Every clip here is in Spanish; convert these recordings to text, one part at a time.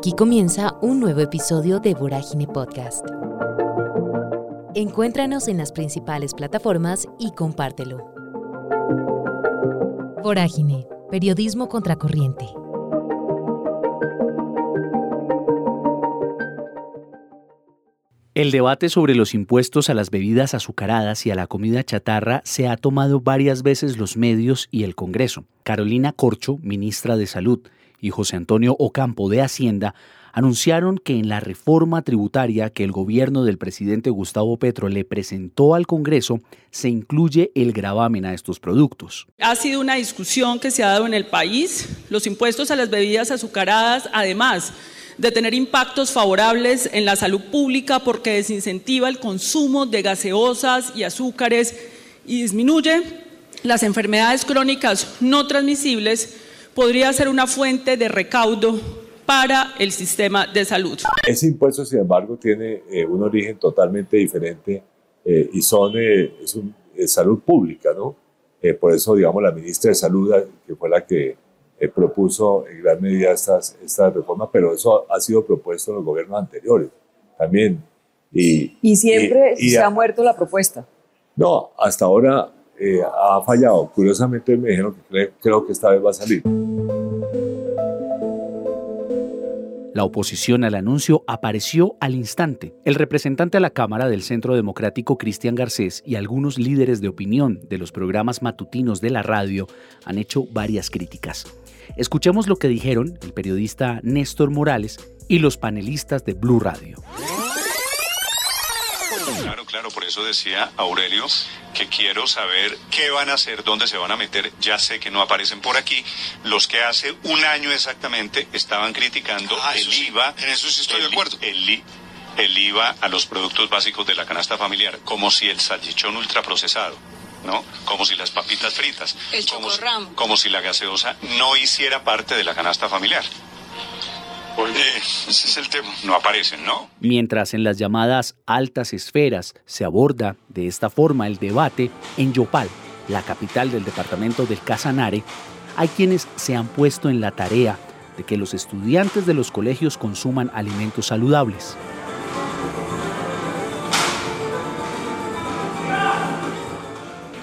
Aquí comienza un nuevo episodio de Vorágine Podcast. Encuéntranos en las principales plataformas y compártelo. Vorágine, periodismo contracorriente. El debate sobre los impuestos a las bebidas azucaradas y a la comida chatarra se ha tomado varias veces los medios y el Congreso. Carolina Corcho, ministra de Salud, y José Antonio Ocampo de Hacienda anunciaron que en la reforma tributaria que el gobierno del presidente Gustavo Petro le presentó al Congreso se incluye el gravamen a estos productos. Ha sido una discusión que se ha dado en el país. Los impuestos a las bebidas azucaradas, además, de tener impactos favorables en la salud pública porque desincentiva el consumo de gaseosas y azúcares y disminuye las enfermedades crónicas no transmisibles, podría ser una fuente de recaudo para el sistema de salud. Ese impuesto, sin embargo, tiene eh, un origen totalmente diferente eh, y son eh, es salud pública, ¿no? por eso, digamos, la ministra de Salud, que fue la que eh, propuso en gran medida estas, estas reformas, pero eso ha sido propuesto en los gobiernos anteriores también. Y, y siempre se ha muerto la propuesta. No, hasta ahora eh, ha fallado. Curiosamente me dijeron que creo que esta vez va a salir. La oposición al anuncio apareció al instante. El representante a la Cámara del Centro Democrático Cristian Garcés y algunos líderes de opinión de los programas matutinos de la radio han hecho varias críticas. Escuchemos lo que dijeron el periodista Néstor Morales y los panelistas de Blue Radio. Claro, por eso decía Aurelio que quiero saber qué van a hacer, dónde se van a meter. Ya sé que no aparecen por aquí. Los que hace un año exactamente estaban criticando ah, el IVA. En eso sí estoy de acuerdo. El, el IVA a los productos básicos de la canasta familiar, como si el salchichón ultraprocesado ¿no? Como si las papitas fritas, el como, como si la gaseosa no hiciera parte de la canasta familiar. Oye, ese es el tema. No aparecen, ¿no? Mientras en las llamadas altas esferas se aborda de esta forma el debate, en Yopal, la capital del departamento del Casanare, hay quienes se han puesto en la tarea de que los estudiantes de los colegios consuman alimentos saludables.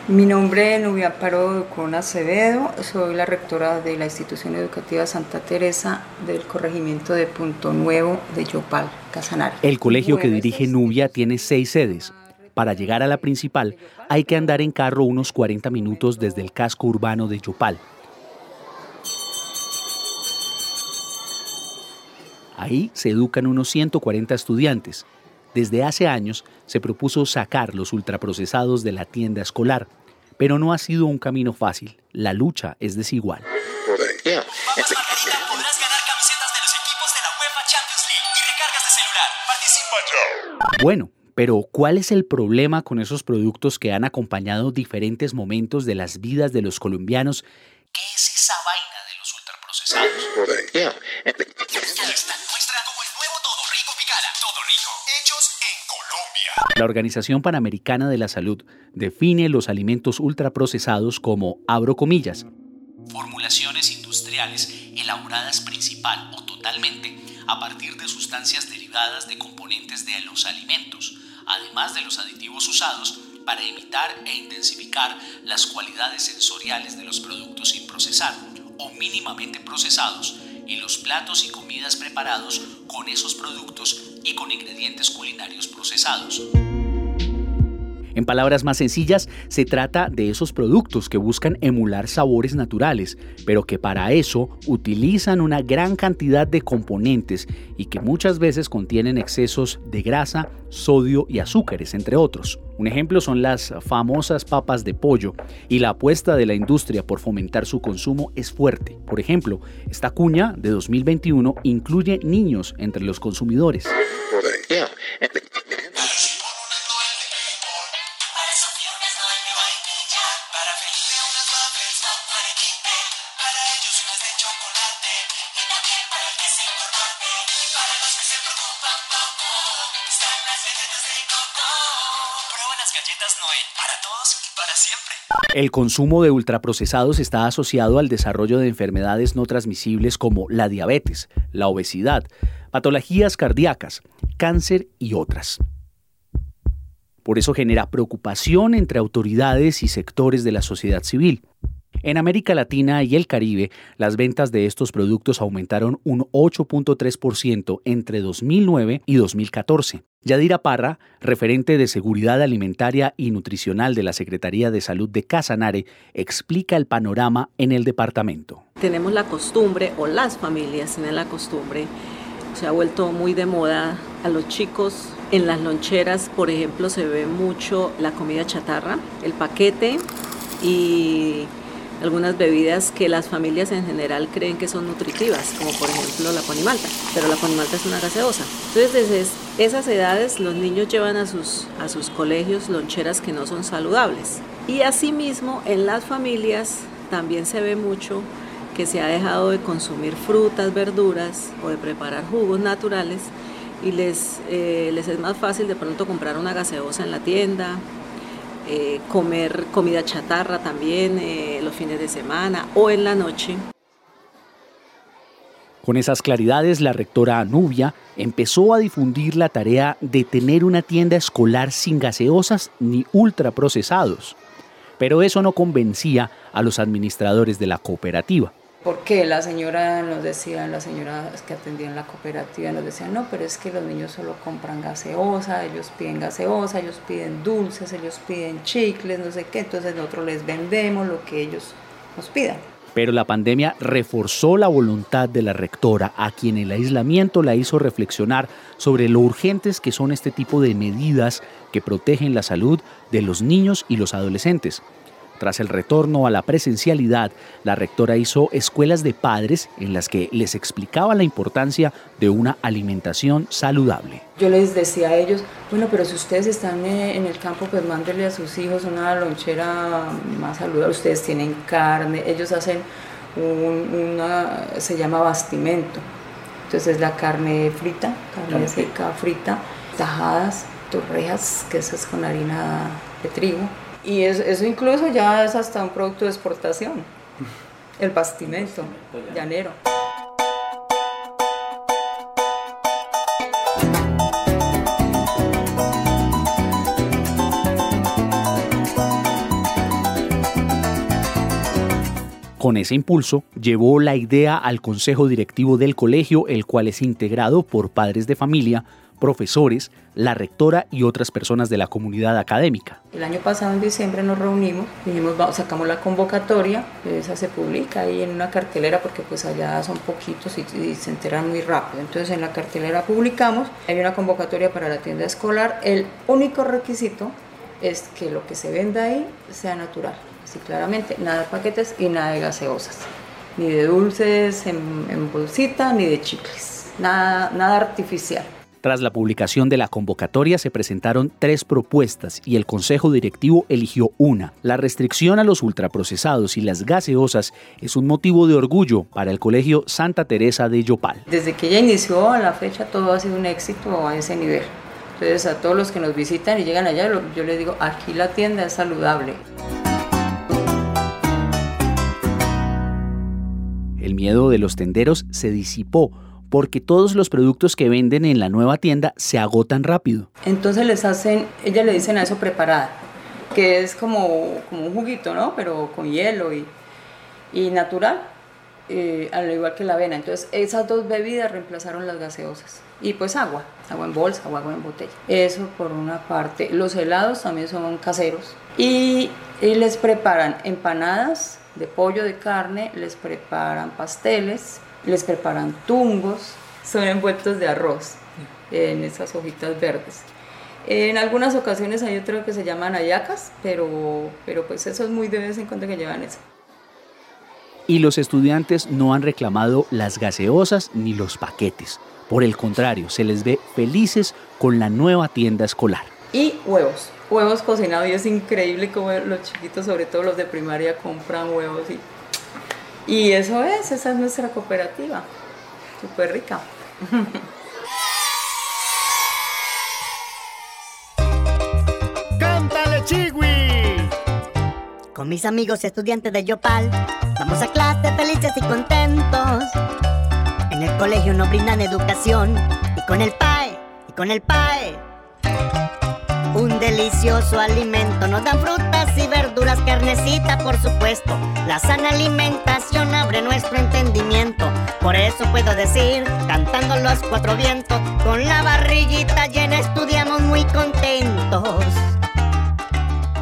Mi nombre es Nubia Paro con Acevedo, soy la rectora de la institución educativa Santa Teresa del corregimiento de Punto Nuevo de Yopal, Casanare. El colegio que dirige Nubia tiene seis sedes. Para llegar a la principal hay que andar en carro unos 40 minutos desde el casco urbano de Yopal. Ahí se educan unos 140 estudiantes. Desde hace años se propuso sacar los ultraprocesados de la tienda escolar, pero no ha sido un camino fácil. La lucha es desigual. Bueno, pero ¿cuál es el problema con esos productos que han acompañado diferentes momentos de las vidas de los colombianos? ¿Qué es esa vaina de los ultraprocesados? La Organización Panamericana de la Salud define los alimentos ultraprocesados como, abro comillas, formulaciones industriales elaboradas principal o totalmente a partir de sustancias derivadas de componentes de los alimentos, además de los aditivos usados para imitar e intensificar las cualidades sensoriales de los productos sin procesar o mínimamente procesados y los platos y comidas preparados con esos productos y con ingredientes culinarios procesados. Palabras más sencillas, se trata de esos productos que buscan emular sabores naturales, pero que para eso utilizan una gran cantidad de componentes y que muchas veces contienen excesos de grasa, sodio y azúcares, entre otros. Un ejemplo son las famosas papas de pollo y la apuesta de la industria por fomentar su consumo es fuerte. Por ejemplo, esta cuña de 2021 incluye niños entre los consumidores. El consumo de ultraprocesados está asociado al desarrollo de enfermedades no transmisibles como la diabetes, la obesidad, patologías cardíacas, cáncer y otras. Por eso genera preocupación entre autoridades y sectores de la sociedad civil. En América Latina y el Caribe, las ventas de estos productos aumentaron un 8.3% entre 2009 y 2014. Yadira Parra, referente de Seguridad Alimentaria y Nutricional de la Secretaría de Salud de Casanare, explica el panorama en el departamento. Tenemos la costumbre, o las familias tienen la costumbre, se ha vuelto muy de moda a los chicos. En las loncheras, por ejemplo, se ve mucho la comida chatarra, el paquete y algunas bebidas que las familias en general creen que son nutritivas, como por ejemplo la ponimalta, pero la ponimalta es una gaseosa. Entonces desde esas edades los niños llevan a sus, a sus colegios loncheras que no son saludables. Y asimismo en las familias también se ve mucho que se ha dejado de consumir frutas, verduras o de preparar jugos naturales y les, eh, les es más fácil de pronto comprar una gaseosa en la tienda eh, comer comida chatarra también eh, los fines de semana o en la noche. Con esas claridades, la rectora Anubia empezó a difundir la tarea de tener una tienda escolar sin gaseosas ni ultraprocesados. Pero eso no convencía a los administradores de la cooperativa porque la señora nos decía, las señoras que atendían la cooperativa nos decían, no, pero es que los niños solo compran gaseosa, ellos piden gaseosa, ellos piden dulces, ellos piden chicles, no sé qué, entonces nosotros les vendemos lo que ellos nos pidan. Pero la pandemia reforzó la voluntad de la rectora, a quien el aislamiento la hizo reflexionar sobre lo urgentes que son este tipo de medidas que protegen la salud de los niños y los adolescentes. Tras el retorno a la presencialidad, la rectora hizo escuelas de padres en las que les explicaba la importancia de una alimentación saludable. Yo les decía a ellos, bueno, pero si ustedes están en el campo, pues mándenle a sus hijos una lonchera más saludable. Ustedes tienen carne, ellos hacen una, se llama bastimento. Entonces la carne frita, carne seca frita, tajadas, torrejas, que es con harina de trigo y eso, incluso ya es hasta un producto de exportación, el bastimento llanero. Con ese impulso, llevó la idea al consejo directivo del colegio, el cual es integrado por padres de familia, profesores, la rectora y otras personas de la comunidad académica. El año pasado en diciembre nos reunimos, dijimos, sacamos la convocatoria, esa se publica ahí en una cartelera porque pues allá son poquitos y, y, se enteran muy rápido. Entonces en la cartelera publicamos, hay una convocatoria para la tienda escolar, el único requisito es que lo que se venda ahí sea natural, así claramente, nada de paquetes y nada de gaseosas, ni de dulces en, en bolsita, ni de chicles, nada, nada artificial. Tras la publicación de la convocatoria se presentaron tres propuestas y el Consejo Directivo eligió una. La restricción a los ultraprocesados y las gaseosas es un motivo de orgullo para el Colegio Santa Teresa de Yopal. Desde que ella inició a la fecha todo ha sido un éxito a ese nivel. Entonces a todos los que nos visitan y llegan allá, yo les digo, aquí la tienda es saludable. El miedo de los tenderos se disipó porque todos los productos que venden en la nueva tienda se agotan rápido. Entonces les hacen, ellas le dicen a eso preparada, que es como, como un juguito, ¿no? Pero con hielo y, y natural, eh, al igual que la avena. Entonces esas dos bebidas reemplazaron las gaseosas. Y pues agua, agua en bolsa o agua en botella. Eso por una parte. Los helados también son caseros. Y, y les preparan empanadas de pollo, de carne, les preparan pasteles, les preparan tungos, son envueltos de arroz en esas hojitas verdes. En algunas ocasiones hay otro que se llaman ayacas, pero, pero pues eso es muy de vez en cuando que llevan eso. Y los estudiantes no han reclamado las gaseosas ni los paquetes. Por el contrario, se les ve felices con la nueva tienda escolar. Y huevos, huevos cocinados y es increíble como los chiquitos, sobre todo los de primaria, compran huevos y y eso es, esa es nuestra cooperativa, súper rica. ¡Cántale, Chiwi! Con mis amigos estudiantes de Yopal, vamos a clase felices y contentos. En el colegio nos brindan educación y con el PAE, y con el PAE. Delicioso alimento, nos dan frutas y verduras, carnecita por supuesto. La sana alimentación abre nuestro entendimiento. Por eso puedo decir, cantando los cuatro vientos, con la barriguita llena estudiamos muy contentos.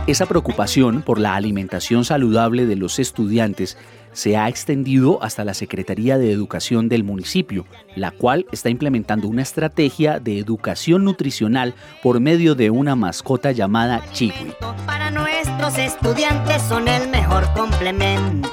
Esa preocupación por la alimentación saludable de los estudiantes se ha extendido hasta la Secretaría de Educación del municipio, la cual está implementando una estrategia de educación nutricional por medio de una mascota llamada Chiwi. Para nuestros estudiantes son el mejor complemento.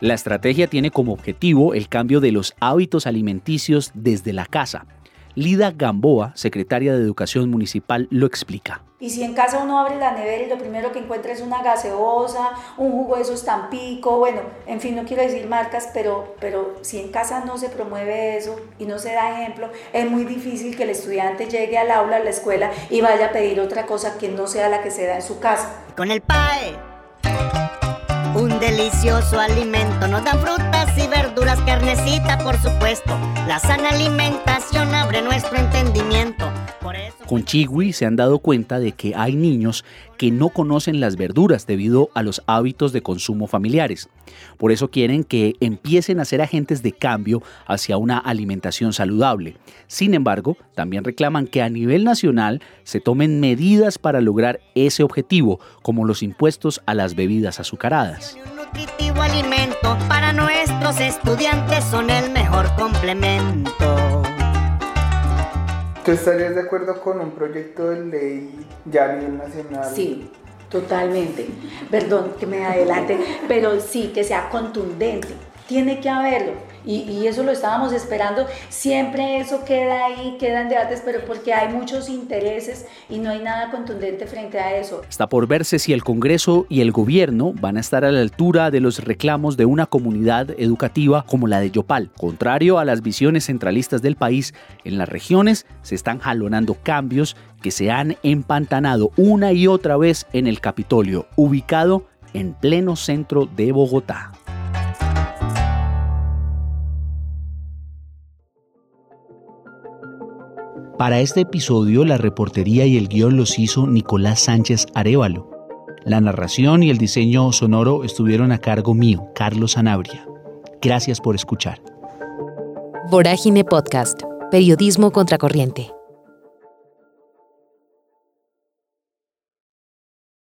La estrategia tiene como objetivo el cambio de los hábitos alimenticios desde la casa. Lida Gamboa, secretaria de Educación Municipal, lo explica. Y si en casa uno abre la nevera y lo primero que encuentra es una gaseosa, un jugo de esos tampico, bueno, en fin, no quiero decir marcas, pero, pero si en casa no se promueve eso y no se da ejemplo, es muy difícil que el estudiante llegue al aula, a la escuela y vaya a pedir otra cosa que no sea la que se da en su casa. Con el PAE un delicioso alimento. Nos dan frutas y verduras, carnecita, por supuesto. La sana alimentación abre nuestro entendimiento. Con Chiwi se han dado cuenta de que hay niños que no conocen las verduras debido a los hábitos de consumo familiares. Por eso quieren que empiecen a ser agentes de cambio hacia una alimentación saludable. Sin embargo, también reclaman que a nivel nacional se tomen medidas para lograr ese objetivo, como los impuestos a las bebidas azucaradas. Nutritivo alimento para nuestros estudiantes son el mejor complemento. ¿Tú estarías de acuerdo con un proyecto de ley ya a nivel nacional? Sí, totalmente. Perdón que me adelante, pero sí, que sea contundente. Tiene que haberlo y, eso lo estábamos esperando. Siempre eso queda ahí, quedan debates, pero porque hay muchos intereses y no hay nada contundente frente a eso. Está por verse si el Congreso y el gobierno van a estar a la altura de los reclamos de una comunidad educativa como la de Yopal. Contrario a las visiones centralistas del país, en las regiones se están jalonando cambios que se han empantanado una y otra vez en el Capitolio, ubicado en pleno centro de Bogotá. Para este episodio, la reportería y el guion los hizo Nicolás Sánchez Arevalo. La narración y el diseño sonoro estuvieron a cargo mío, Carlos Sanabria. Gracias por escuchar. Vorágine Podcast, Periodismo Contracorriente.